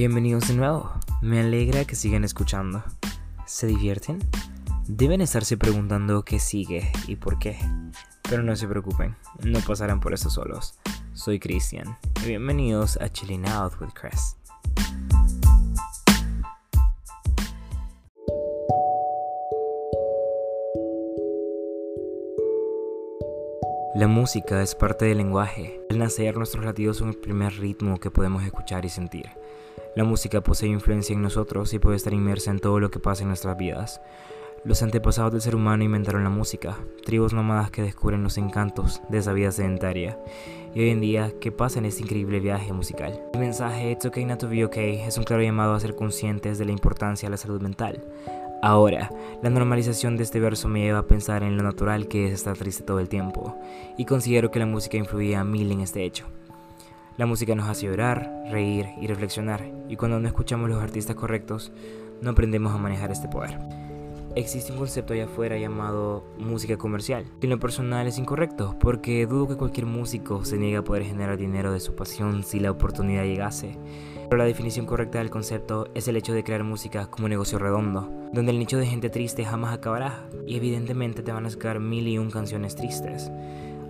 Bienvenidos de nuevo. Me alegra que sigan escuchando. ¿Se divierten? Deben estarse preguntando qué sigue y por qué. Pero no se preocupen, no pasarán por eso solos. Soy Cristian y bienvenidos a Chilling Out with Chris. La música es parte del lenguaje. Al nacer, nuestros latidos son el primer ritmo que podemos escuchar y sentir. La música posee influencia en nosotros y puede estar inmersa en todo lo que pasa en nuestras vidas. Los antepasados del ser humano inventaron la música, tribus nómadas que descubren los encantos de esa vida sedentaria. Y hoy en día, ¿qué pasa en este increíble viaje musical? El mensaje It's okay not to be okay es un claro llamado a ser conscientes de la importancia de la salud mental. Ahora, la normalización de este verso me lleva a pensar en lo natural que es estar triste todo el tiempo, y considero que la música influía a mil en este hecho. La música nos hace llorar, reír y reflexionar, y cuando no escuchamos los artistas correctos, no aprendemos a manejar este poder. Existe un concepto allá afuera llamado música comercial, que en lo personal es incorrecto, porque dudo que cualquier músico se niegue a poder generar dinero de su pasión si la oportunidad llegase. Pero la definición correcta del concepto es el hecho de crear música como un negocio redondo, donde el nicho de gente triste jamás acabará, y evidentemente te van a sacar mil y un canciones tristes.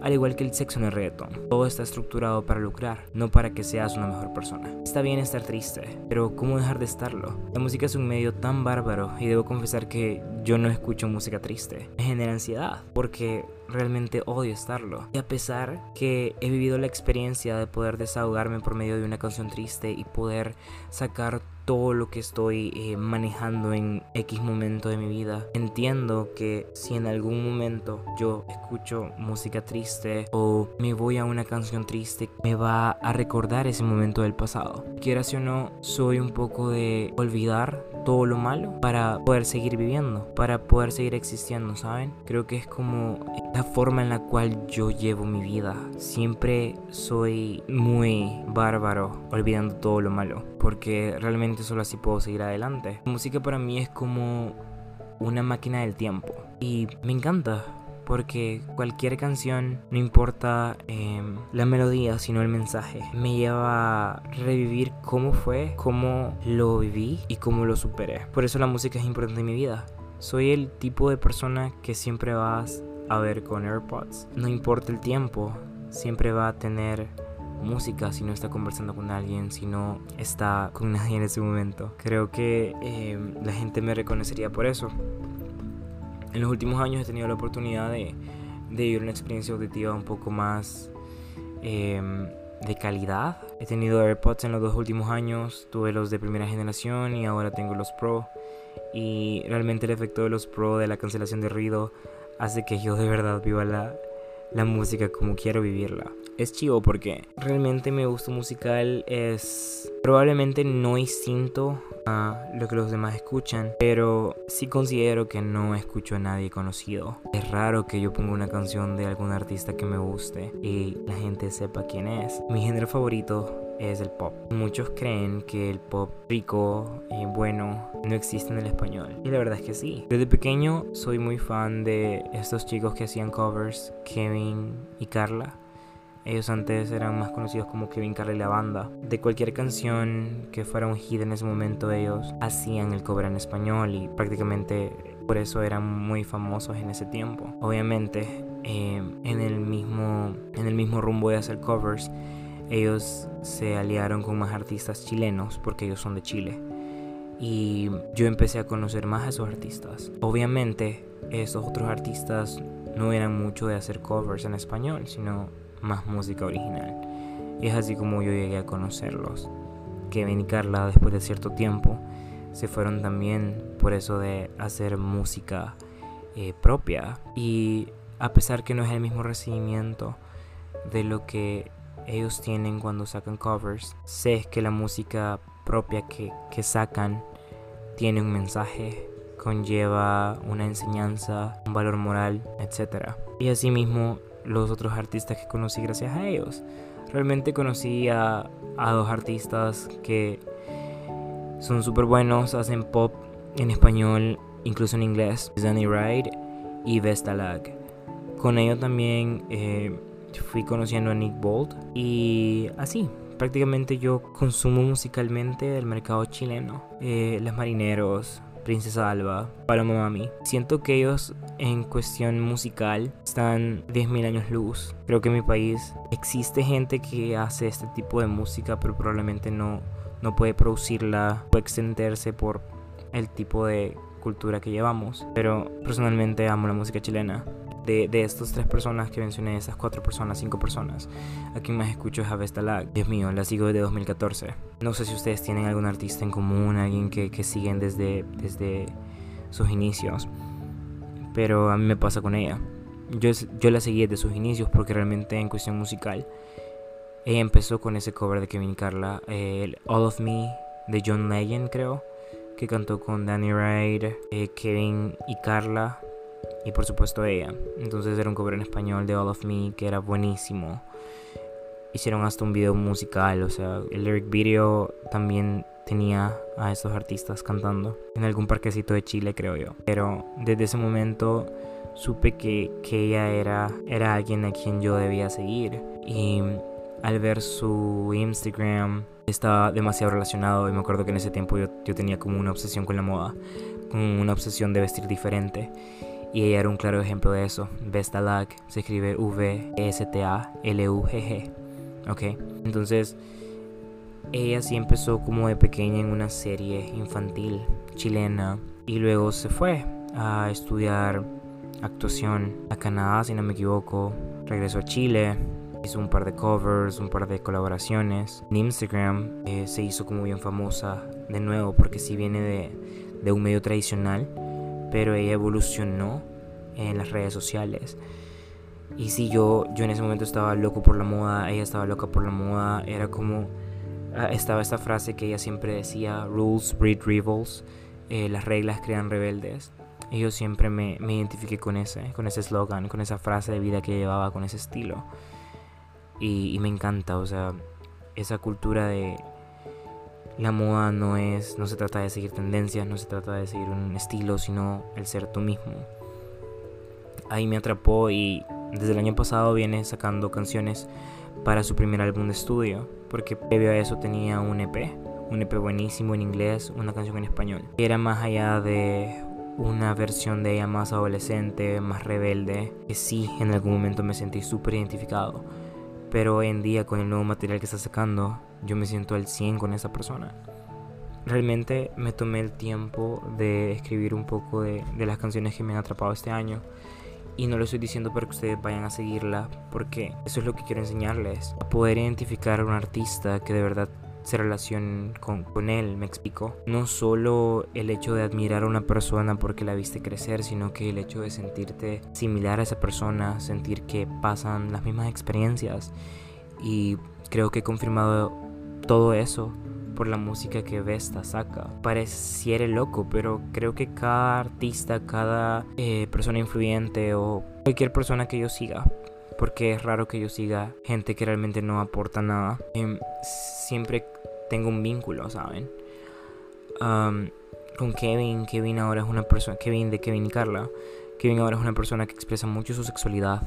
Al igual que el sexo en el reggaeton, todo está estructurado para lucrar, no para que seas una mejor persona. Está bien estar triste, pero ¿cómo dejar de estarlo? La música es un medio tan bárbaro y debo confesar que yo no escucho música triste. Me genera ansiedad porque realmente odio estarlo. Y a pesar que he vivido la experiencia de poder desahogarme por medio de una canción triste y poder sacar todo lo que estoy eh, manejando en X momento de mi vida. Entiendo que si en algún momento yo escucho música triste o me voy a una canción triste, me va a recordar ese momento del pasado. Quieras o no, soy un poco de olvidar todo lo malo para poder seguir viviendo, para poder seguir existiendo, ¿saben? Creo que es como la forma en la cual yo llevo mi vida. Siempre soy muy bárbaro olvidando todo lo malo, porque realmente solo así puedo seguir adelante. La música para mí es como una máquina del tiempo y me encanta porque cualquier canción, no importa em, la melodía, sino el mensaje, me lleva a revivir cómo fue, cómo lo viví y cómo lo superé. Por eso la música es importante en mi vida. Soy el tipo de persona que siempre vas a ver con AirPods. No importa el tiempo, siempre va a tener música si no está conversando con alguien, si no está con nadie en ese momento. Creo que em, la gente me reconocería por eso. En los últimos años he tenido la oportunidad de, vivir una experiencia auditiva un poco más em, de calidad. He tenido AirPods en los dos últimos años, tuve los de primera generación y ahora tengo los Pro. Y realmente el efecto de los Pro de la cancelación de ruido hace que yo de verdad viva la, la música como quiero vivirla es chivo porque realmente mi gusto musical es probablemente no distinto a lo que los demás escuchan, pero sí considero que no escucho a nadie conocido. Es raro que yo ponga una canción de algún artista que me guste y la gente sepa quién es. Mi género favorito es el pop. Muchos creen que el pop rico y bueno no existe en el español. Y la verdad es que sí. Desde pequeño soy muy fan de estos chicos que hacían covers, Kevin y Carla. Ellos antes eran más conocidos como Kevin Carly la banda. De cualquier canción que fuera un hit en ese momento, ellos hacían el cover en español y prácticamente por eso eran muy famosos en ese tiempo. Obviamente, eh, en, el mismo, en el mismo rumbo de hacer covers, ellos se aliaron con más artistas chilenos porque ellos son de Chile. Y yo empecé a conocer más a esos artistas. Obviamente, esos otros artistas no eran mucho de hacer covers en español, sino más música original. Es así como yo llegué a conocerlos. Kevin y Carla, después de cierto tiempo, se fueron también por eso de hacer música eh, propia. Y a pesar que no es el mismo recibimiento de lo que ellos tienen cuando sacan covers, sé que la música propia que, que sacan tiene un mensaje, conlleva una enseñanza, un valor moral, etc. Y asimismo los otros artistas que conocí gracias a ellos. Realmente conocí a, dos artistas que son súper buenos, hacen pop en español, incluso en inglés, Danny Ride y Vestalag. Con ellos también eh, fui conociendo a Nick Bolt y así. Prácticamente yo consumo musicalmente el mercado chileno. Eh, Los Marineros, Princesa Alba, Paloma Mami. Siento que ellos en cuestión musical están 10.000 años luz. Creo que en mi país existe gente que hace este tipo de música, pero probablemente no, no puede producirla o extenderse por el tipo de cultura que llevamos. Pero personalmente amo la música chilena. De, de estas tres personas que mencioné, esas cuatro personas, cinco personas, a quien más escucho es a Vestalag. Dios mío, la sigo desde 2014. No sé si ustedes tienen algún artista en común, alguien que, que siguen desde, desde sus inicios, pero a mí me pasa con ella. Yo, yo la seguí desde sus inicios porque realmente en cuestión musical, ella empezó con ese cover de Kevin y Carla, el All of Me de John Legend, creo que cantó con Danny Ride, eh, Kevin y Carla y por supuesto ella. Entonces era un cover en español de All of Me que era buenísimo. Hicieron hasta un video musical, o sea, el lyric video también tenía a estos artistas cantando en algún parquecito de Chile, creo yo. Pero desde ese momento supe que, que ella era, era alguien a quien yo debía seguir. Y al ver su Instagram estaba demasiado relacionado y me acuerdo que en ese tiempo yo, yo tenía como una obsesión con la moda, con una obsesión de vestir diferente. Y ella era un claro ejemplo de eso. Vestalag se escribe V-S-T-A-L-U-G-G. Ok, entonces ella sí empezó como de pequeña en una serie infantil chilena y luego se fue a estudiar actuación a Canadá, si no me equivoco. Regresó a Chile, hizo un par de covers, un par de colaboraciones. En Instagram eh, se hizo como bien famosa de nuevo porque sí viene de, de un medio tradicional, pero ella evolucionó en las redes sociales. Y sí, yo, yo en ese momento estaba loco por la moda, ella estaba loca por la moda, era como... ah, estaba esta frase que ella siempre decía, rules breed rebels, eh, las reglas crean rebeldes. Y yo siempre me, me identifiqué con ese, con ese eslogan, con esa frase de vida que llevaba, con ese estilo. Y, y me encanta, o sea, esa cultura de la moda no es, no se trata de seguir tendencias, no se trata de seguir un estilo, sino el ser tú mismo. Ahí me atrapó y desde el año pasado viene sacando canciones para su primer álbum de estudio, porque previo a eso tenía un EP, un EP buenísimo en inglés, una canción en español. Era más allá de una versión de ella más adolescente, más rebelde, que sí, en algún momento me sentí súper identificado. Pero hoy en día con el nuevo material que está sacando, yo me siento al 100 con esa persona. Realmente me tomé el tiempo de escribir un poco de, de las canciones que me han atrapado este año. Y no lo estoy diciendo para que ustedes vayan a seguirla, porque eso es lo que quiero enseñarles. A poder identificar a un artista que de verdad se relacione con, con él, me explico. No solo el hecho de admirar a una persona porque la viste crecer, sino que el hecho de sentirte similar a esa persona, sentir que pasan las mismas experiencias. Y creo que he confirmado todo eso por la música que Vesta saca. Pareciera loco, pero creo que cada artista, cada eh, persona influyente o cualquier persona que yo siga, porque es raro que yo siga gente que realmente no aporta nada, em, siempre tengo un vínculo, ¿saben? Um, con Kevin, Kevin ahora es una persona, Kevin de Kevin y Carla, Kevin ahora es una persona que expresa mucho su sexualidad,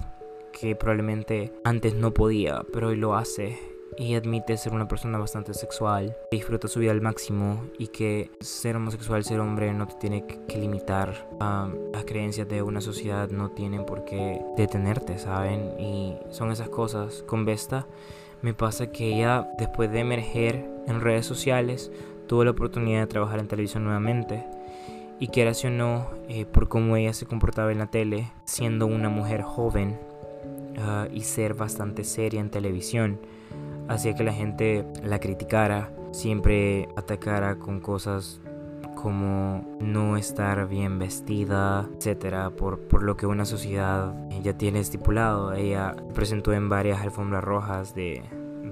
que probablemente antes no podía, pero hoy lo hace y admite ser una persona bastante sexual, que disfruta su vida al máximo y que ser homosexual, ser hombre no te tiene que limitar. las creencias de una sociedad no tienen por qué detenerte, ¿saben? Y son esas cosas. Con Vesta me pasa que ella, después de emerger en redes sociales, tuvo la oportunidad de trabajar en televisión nuevamente. Y que o no, eh, por cómo ella se comportaba en la tele, siendo una mujer joven ah, y ser bastante seria en televisión, hacía que la gente la criticara, siempre atacara con cosas como no estar bien vestida, etcétera, por, por lo que una sociedad ya tiene estipulado. Ella presentó en varias alfombras rojas de,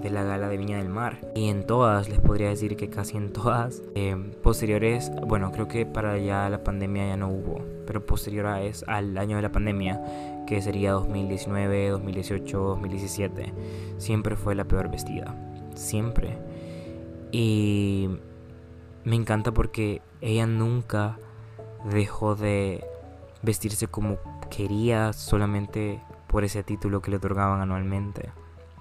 de la gala de Viña del Mar y en todas, les podría decir que casi en todas, eh, posteriores, bueno, creo que para ya la pandemia ya no hubo, pero posterior al año de la pandemia, que sería 2019, 2018, 2017, siempre fue la peor vestida, siempre. Y me encanta porque ella nunca dejó de vestirse como quería solamente por ese título que le otorgaban anualmente.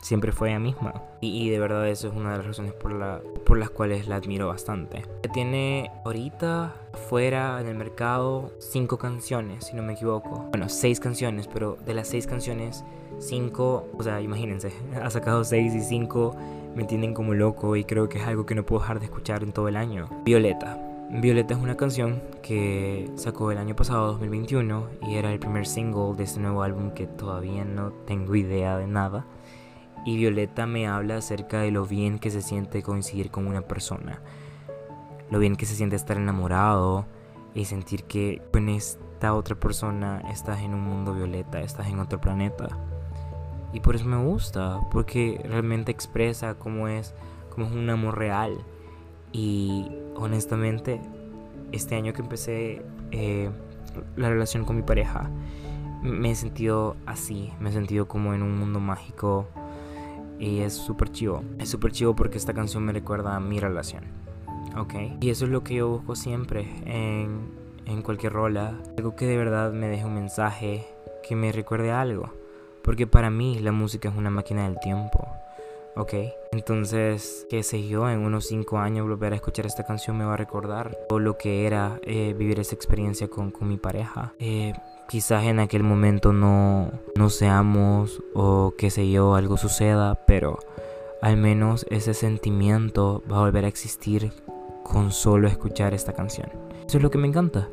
Siempre fue ella misma. Y, de verdad eso es una de las razones por, la, por las cuales la admiro bastante. Tiene ahorita fuera en el mercado cinco canciones, si no me equivoco. Bueno, seis canciones, pero de las seis canciones, cinco, o sea, imagínense, ha sacado seis y cinco me tienen como loco y creo que es algo que no puedo dejar de escuchar en todo el año. Violeta. Violeta es una canción que sacó el año pasado, 2021, y era el primer single de este nuevo álbum que todavía no tengo idea de nada. Y Violeta me habla acerca de lo bien que se siente coincidir con una persona, lo bien que se siente estar enamorado y sentir que con esta otra persona estás en un mundo violeta, estás en otro planeta. Y por eso me gusta, porque realmente expresa cómo es, cómo es un amor real. Y honestamente, este año que empecé eh, la relación con mi pareja, me he sentido así, me he sentido como en un mundo mágico. Y es súper chivo. Es súper chivo porque esta canción me recuerda a mi relación. ¿Ok? Y eso es lo que yo busco siempre en, en cualquier rola. Algo que de verdad me deje un mensaje, que me recuerde algo. Porque para mí la música es una máquina del tiempo. ¿ok? Entonces, qué sé yo, en unos 5 años volver a escuchar esta canción me va a recordar todo lo que era eh, vivir esa experiencia con, con mi pareja. Eh, quizás en aquel momento no, no seamos o qué sé yo, algo suceda, pero al menos ese sentimiento va a volver a existir con solo escuchar esta canción. Eso es lo que me encanta.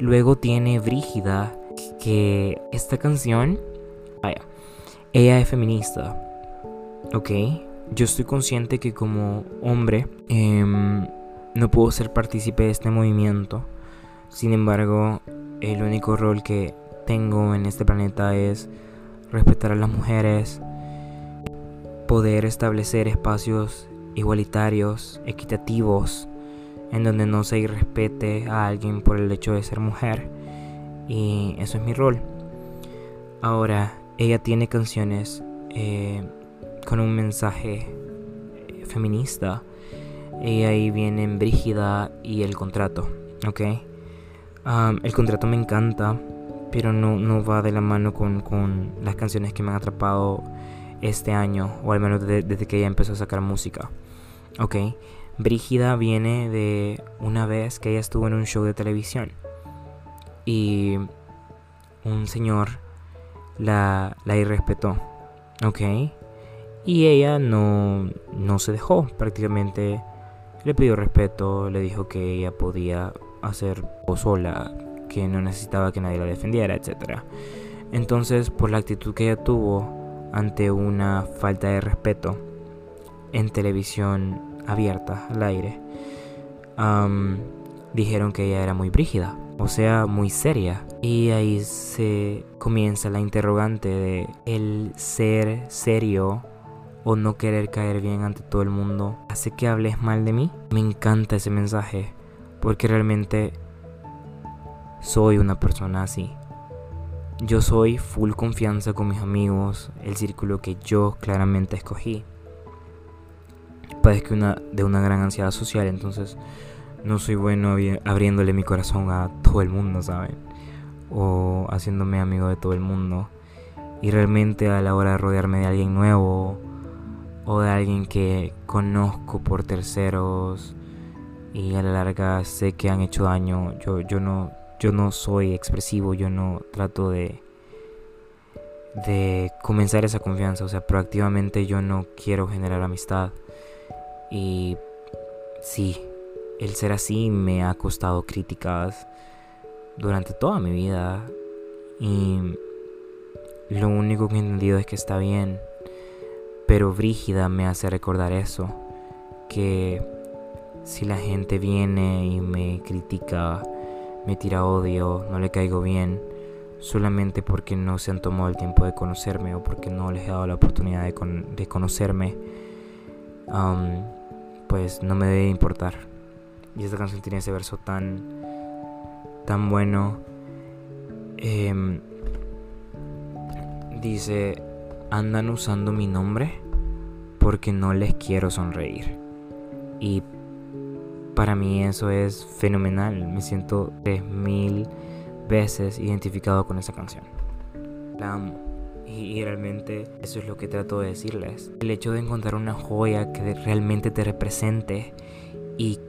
Luego tiene Brígida, que esta canción Vaya, ella es feminista, ¿ok? Yo estoy consciente que como hombre em, no puedo ser partícipe de este movimiento. Sin embargo, el único rol que tengo en este planeta es respetar a las mujeres, poder establecer espacios igualitarios, equitativos, en donde no se irrespete a alguien por el hecho de ser mujer. Y eso es mi rol. Ahora, ella tiene canciones eh, con un mensaje eh, feminista. Y ahí vienen Brígida y el contrato, ¿ok? El contrato me encanta, pero no, no va de la mano con, con, las canciones que me han atrapado este año, o al menos desde que ella empezó a sacar música, ¿ok? Brígida viene de una vez que ella estuvo en un show de televisión y un señor la, la irrespetó, ¿ok? Y ella no, no se dejó, prácticamente le pidió respeto, le dijo que ella podía hacer sola, que no necesitaba que nadie la defendiera, etc. Entonces, por la actitud que ella tuvo ante una falta de respeto en televisión abierta al aire, dijeron que ella era muy brígida o sea, muy seria. Y ahí se comienza la interrogante de el ser serio o no querer caer bien ante todo el mundo hace que hables mal de mí. Me encanta ese mensaje porque realmente soy una persona así. Yo soy full confianza con mis amigos, el círculo que yo claramente escogí. Padezco una, de una gran ansiedad social, entonces no soy bueno abriéndole mi corazón a todo el mundo, ¿saben? O haciéndome amigo de todo el mundo. Y realmente a la hora de rodearme de alguien nuevo o de alguien que conozco por terceros y a la larga sé que han hecho daño, yo, yo, no, yo no soy expresivo, yo no trato de, de comenzar esa confianza. O sea, proactivamente yo no quiero generar amistad. Y sí, el ser así me ha costado críticas durante toda mi vida y lo único que he entendido es que está bien, pero Brígida me hace recordar eso, que si la gente viene y me critica, me tira odio, no le caigo bien, solamente porque no se han tomado el tiempo de conocerme o porque no les he dado la oportunidad de, conocerme, pues no me debe importar. Y esta canción tiene ese verso tan, tan bueno. Em, dice, andan usando mi nombre porque no les quiero sonreír. Y para mí eso es fenomenal. Me siento tres mil veces identificado con esa canción. La amo. Y, realmente eso es lo que trato de decirles. El hecho de encontrar una joya que realmente te represente y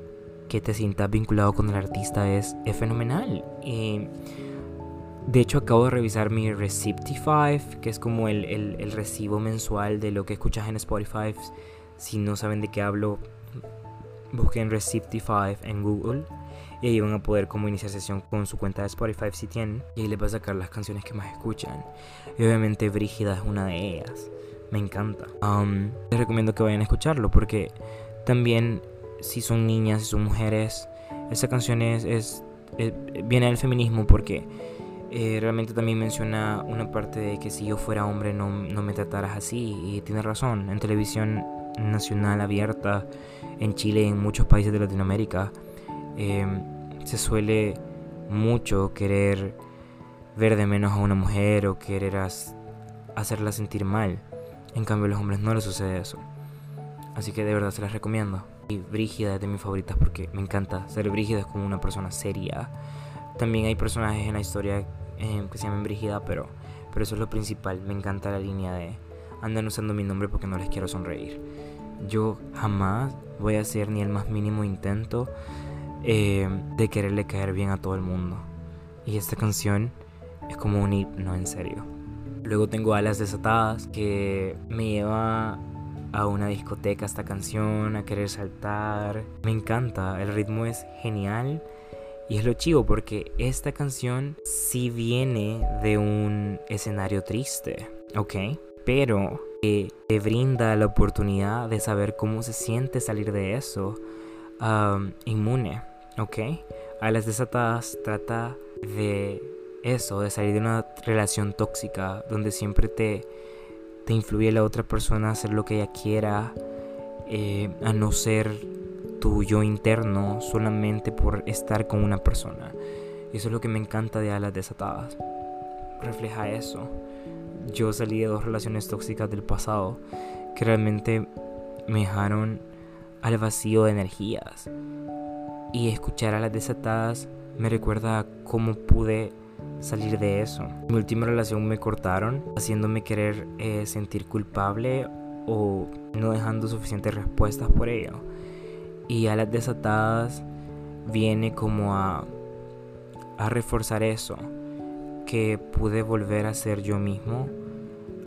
que te sientas vinculado con el artista es, es fenomenal. Y de hecho acabo de revisar mi Receptify, que es como el, el, el recibo mensual de lo que escuchas en Spotify. Si no saben de qué hablo, busquen Receptify en Google y ahí van a poder como iniciar sesión con su cuenta de Spotify si tienen. Y ahí les va a sacar las canciones que más escuchan. Y obviamente Brígida es una de ellas. Me encanta. Um, les recomiendo que vayan a escucharlo porque también si son niñas si son mujeres esa canción es, viene del feminismo porque eh, realmente también menciona una parte de que si yo fuera hombre no, no me trataras así y tiene razón en televisión nacional abierta en Chile y en muchos países de Latinoamérica Em, se suele mucho querer ver de menos a una mujer o querer hacerla sentir mal. En cambio, a los hombres no les sucede eso. Así que de verdad se las recomiendo. Y Brígida es de mis favoritas porque me encanta. Ser Brígida es como una persona seria. También hay personajes en la historia em, que se llaman Brígida, pero, pero eso es lo principal. Me encanta la línea de andan usando mi nombre porque no les quiero sonreír. Yo jamás voy a hacer ni el más mínimo intento eh, de quererle caer bien a todo el mundo. Y esta canción es como un himno, en serio. Luego tengo Alas Desatadas, que me lleva a una discoteca esta canción, a querer saltar. Me encanta, el ritmo es genial. Y es lo chivo porque esta canción sí viene de un escenario triste, ¿ok? Pero te brinda la oportunidad de saber cómo se siente salir de eso inmune. ¿ok? A las desatadas trata de eso, de salir de una relación tóxica donde siempre te, te influye la otra persona a hacer lo que ella quiera, eh, a no ser tu yo interno solamente por estar con una persona. Y eso es lo que me encanta de Alas Desatadas. Refleja eso. Yo salí de dos relaciones tóxicas del pasado que realmente me dejaron al vacío de energías y escuchar a las desatadas me recuerda cómo pude salir de eso. Mi última relación me cortaron, haciéndome querer eh, sentir culpable o no dejando suficientes respuestas por ello. Y a las desatadas viene como a, a reforzar eso, que pude volver a ser yo mismo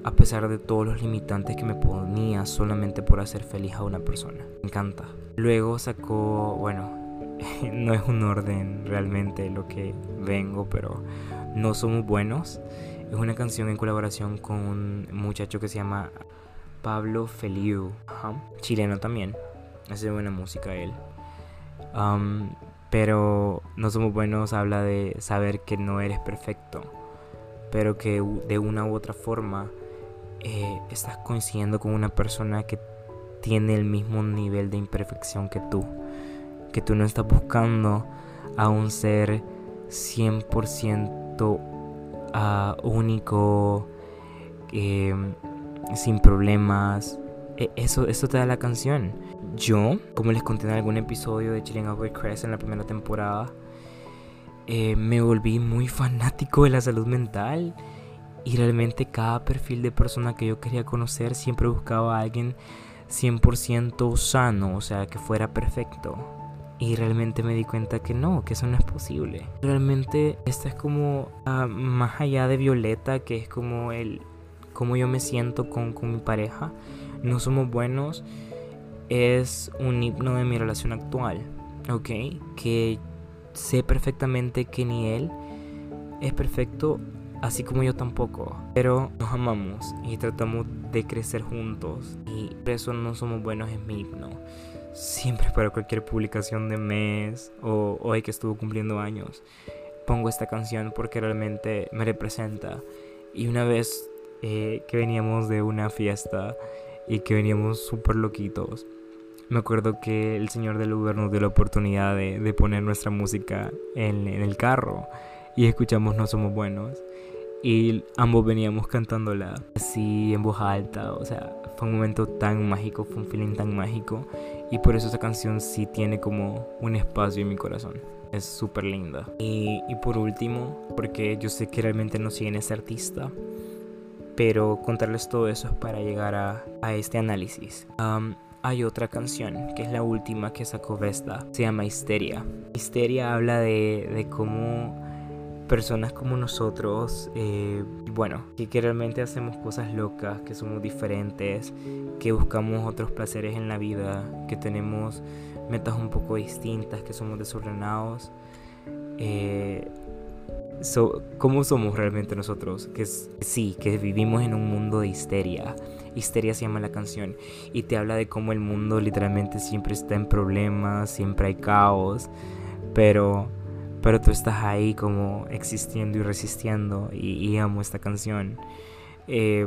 a pesar de todos los limitantes que me ponía solamente por hacer feliz a una persona. Me encanta. Luego sacó, bueno, no es un orden realmente lo que vengo, pero no somos buenos. Es una canción en colaboración con un muchacho que se llama Pablo Feliu, chileno también. Hace buena música él. pero no somos buenos habla de saber que no eres perfecto, pero que de una u otra forma eh, estás coincidiendo con una persona que tiene el mismo nivel de imperfección que tú que tú no estás buscando a un ser 100% ah, único, em, sin problemas. E, eso, eso te da la canción. Yo, como les conté en algún episodio de Chilling Out with Chris en la primera temporada, eh, me volví muy fanático de la salud mental y realmente cada perfil de persona que yo quería conocer siempre buscaba a alguien 100% sano, o sea, que fuera perfecto. Y realmente me di cuenta que no, que eso no es posible. Realmente esta es como ah, más allá de Violeta, que es como el cómo yo me siento con, con mi pareja. No somos buenos. Es un himno de mi relación actual. ¿Ok? Que sé perfectamente que ni él es perfecto, así como yo tampoco. Pero nos amamos y tratamos de crecer juntos. Y por eso no somos buenos en mi himno siempre para cualquier publicación de mes o hoy que estuvo cumpliendo años, pongo esta canción porque realmente me representa. Y una vez eh, que veníamos de una fiesta y que veníamos súper loquitos, me acuerdo que el señor del Uber nos dio la oportunidad de, poner nuestra música en, el carro y escuchamos No Somos Buenos. Y ambos veníamos cantándola así en voz alta, o sea, fue un momento tan mágico, fue un feeling tan mágico. Y por eso esa canción sí tiene como un espacio en mi corazón. Es súper linda. Y, y, por último, porque yo sé que realmente no siguen ese artista, pero contarles todo eso es para llegar a, a este análisis. hay otra canción, que es la última que sacó Vesta, se llama Histeria. Histeria habla de, de cómo personas como nosotros, eh, bueno, que, realmente hacemos cosas locas, que somos diferentes, que buscamos otros placeres en la vida, que tenemos metas un poco distintas, que somos desordenados. Eh, ¿Cómo somos realmente nosotros? Que sí, que vivimos en un mundo de histeria. Histeria se llama la canción y te habla de cómo el mundo literalmente siempre está en problemas, siempre hay caos, pero pero tú estás ahí como existiendo y resistiendo y, amo esta canción eh,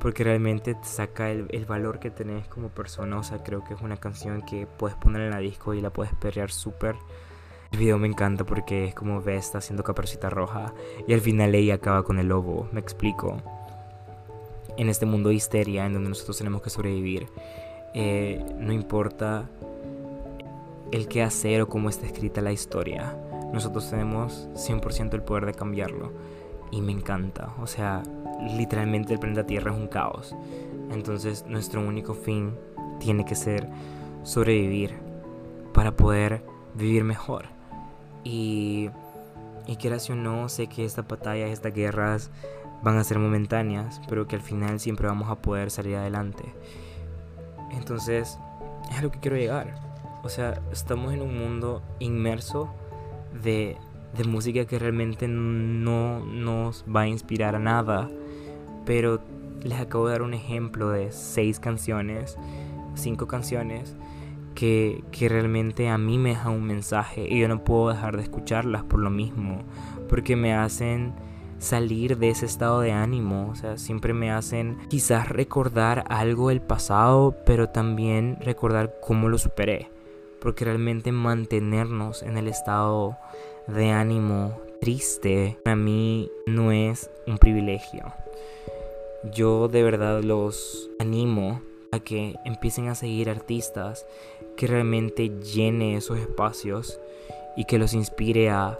porque realmente te saca el, valor que tenés como persona. O sea creo que es una canción que puedes poner en la disco y la puedes perrear súper. El video me encanta porque es como Vesta haciendo caperucita roja y al final ella acaba con el lobo me explico. En este mundo de histeria en donde nosotros tenemos que sobrevivir eh, no importa el qué hacer o cómo está escrita la historia nosotros tenemos 100% el poder de cambiarlo. Y me encanta. O sea, literalmente el planeta Tierra es un caos. Entonces nuestro único fin tiene que ser sobrevivir para poder vivir mejor. Y, y quieras o no, sé que esta batalla, estas guerras van a ser momentáneas, pero que al final siempre vamos a poder salir adelante. Entonces, es a lo que quiero llegar. O sea, estamos en un mundo inmerso de, música que realmente no nos va a inspirar a nada. Pero les acabo de dar un ejemplo de seis canciones, cinco canciones, que, que, realmente a mí me dejan un mensaje y yo no puedo dejar de escucharlas por lo mismo, porque me hacen salir de ese estado de ánimo, o sea, siempre me hacen quizás recordar algo del pasado, pero también recordar cómo lo superé porque realmente mantenernos en el estado de ánimo triste para mí no es un privilegio. Yo de verdad los animo a que empiecen a seguir artistas que realmente llene esos espacios y que los inspire a,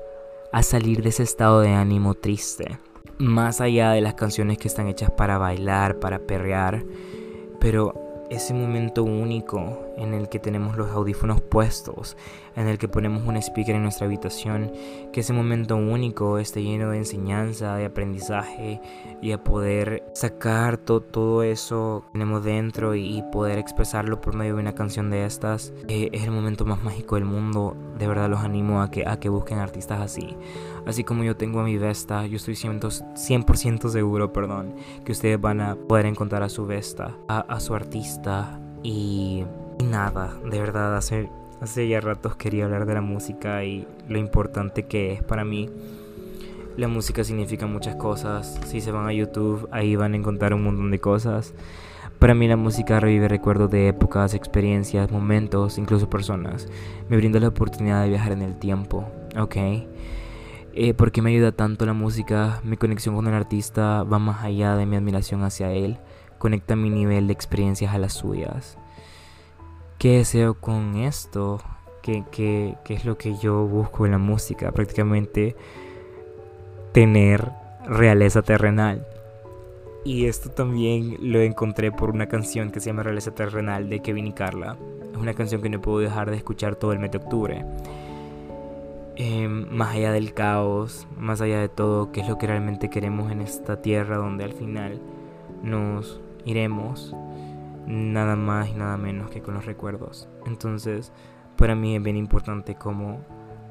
a salir de ese estado de ánimo triste. Más allá de las canciones que están hechas para bailar, para perrear, pero ese momento único en el que tenemos los audífonos puestos, en el que ponemos un speaker en nuestra habitación, que ese momento único esté lleno de enseñanza, de aprendizaje y a poder sacar todo eso que tenemos dentro y, poder expresarlo por medio de una canción de estas, eh, es el momento más mágico del mundo. De verdad los animo a que, a que busquen artistas así. Así como yo tengo a mi Vesta, yo estoy 100%, seguro, perdón, que ustedes van a poder encontrar a su Vesta, a, a su artista y nada, de verdad, hace, hace ya ratos quería hablar de la música y lo importante que es para mí. La música significa muchas cosas. Si se van a YouTube, ahí van a encontrar un montón de cosas. Para mí la música revive recuerdos de épocas, experiencias, momentos, incluso personas. Me brinda la oportunidad de viajar en el tiempo, ¿ok? Eh, ¿Por qué me ayuda tanto la música? Mi conexión con el artista va más allá de mi admiración hacia él. Conecta mi nivel de experiencias a las suyas. ¿Qué deseo con esto? ¿Qué, qué, qué es lo que yo busco en la música? Prácticamente tener realeza terrenal. Y esto también lo encontré por una canción que se llama Realeza Terrenal de Kevin y Carla. Es una canción que no puedo dejar de escuchar todo el mes de octubre. Em, más allá del caos, más allá de todo, qué es lo que realmente queremos en esta tierra donde al final nos iremos nada más y nada menos que con los recuerdos. Entonces, para mí es bien importante como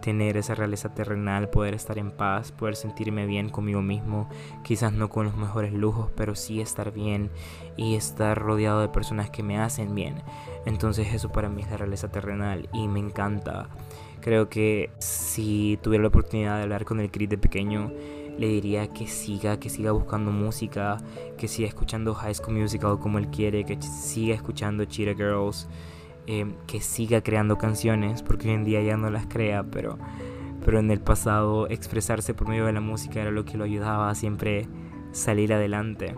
tener esa realeza terrenal, poder estar en paz, poder sentirme bien conmigo mismo, quizás no con los mejores lujos, pero sí estar bien y estar rodeado de personas que me hacen bien. Entonces eso para mí es la realeza terrenal y me encanta. Creo que si tuviera la oportunidad de hablar con el Chris de pequeño, le diría que siga, que siga buscando música, que siga escuchando High School Musical como él quiere, que siga escuchando Cheetah Girls, eh, que siga creando canciones, porque hoy en día ya no las crea, pero, pero en el pasado expresarse por medio de la música era lo que lo ayudaba a siempre salir adelante.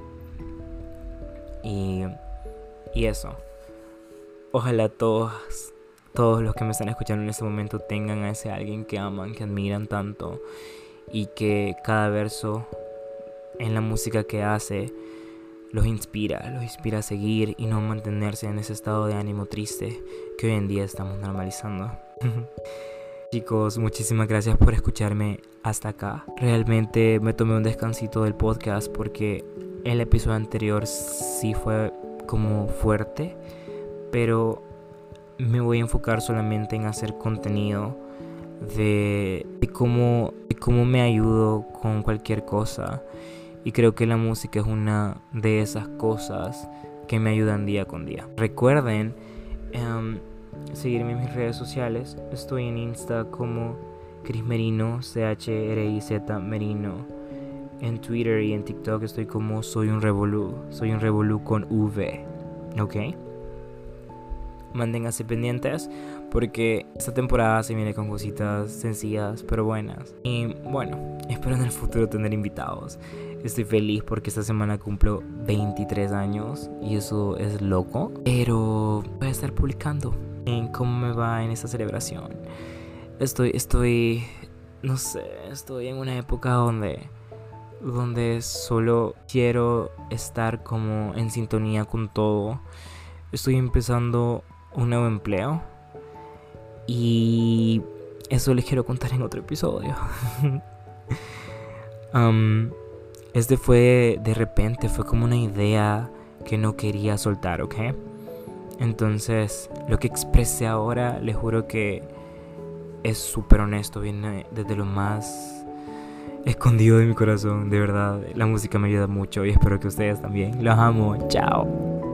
Y, y eso. Ojalá todos, todos los que me están escuchando en este momento tengan a ese alguien que aman, que admiran tanto y que cada verso en la música que hace los inspira, los inspira a seguir y no mantenerse en ese estado de ánimo triste que hoy en día estamos normalizando. Chicos, muchísimas gracias por escucharme hasta acá. Realmente me tomé un descansito del podcast porque el episodio anterior sí fue como fuerte, pero me voy a enfocar solamente en hacer contenido de, cómo, de cómo me ayudo con cualquier cosa y creo que la música es una de esas cosas que me ayudan día con día. Recuerden um, seguirme en mis redes sociales. Estoy en Insta como Chris Merino, C-H-R-I-Z Merino. En Twitter y en TikTok estoy como Soy un Revolú. Soy un Revolú con V. ¿Ok? Manténganse pendientes porque esta temporada se viene con cositas sencillas pero buenas. Y bueno, espero en el futuro tener invitados. Estoy feliz porque esta semana cumplo 23 años y eso es loco. Pero voy a estar publicando en cómo me va en esta celebración. Estoy, estoy, no sé, estoy en una época donde, donde solo quiero estar como en sintonía con todo. Estoy empezando un nuevo empleo y eso les quiero contar en otro episodio. um, este fue de repente, fue como una idea que no quería soltar, ¿ok? Entonces, lo que expresé ahora, les juro que es súper honesto, viene desde lo más escondido de mi corazón, de verdad. La música me ayuda mucho y espero que ustedes también. Los amo, chao.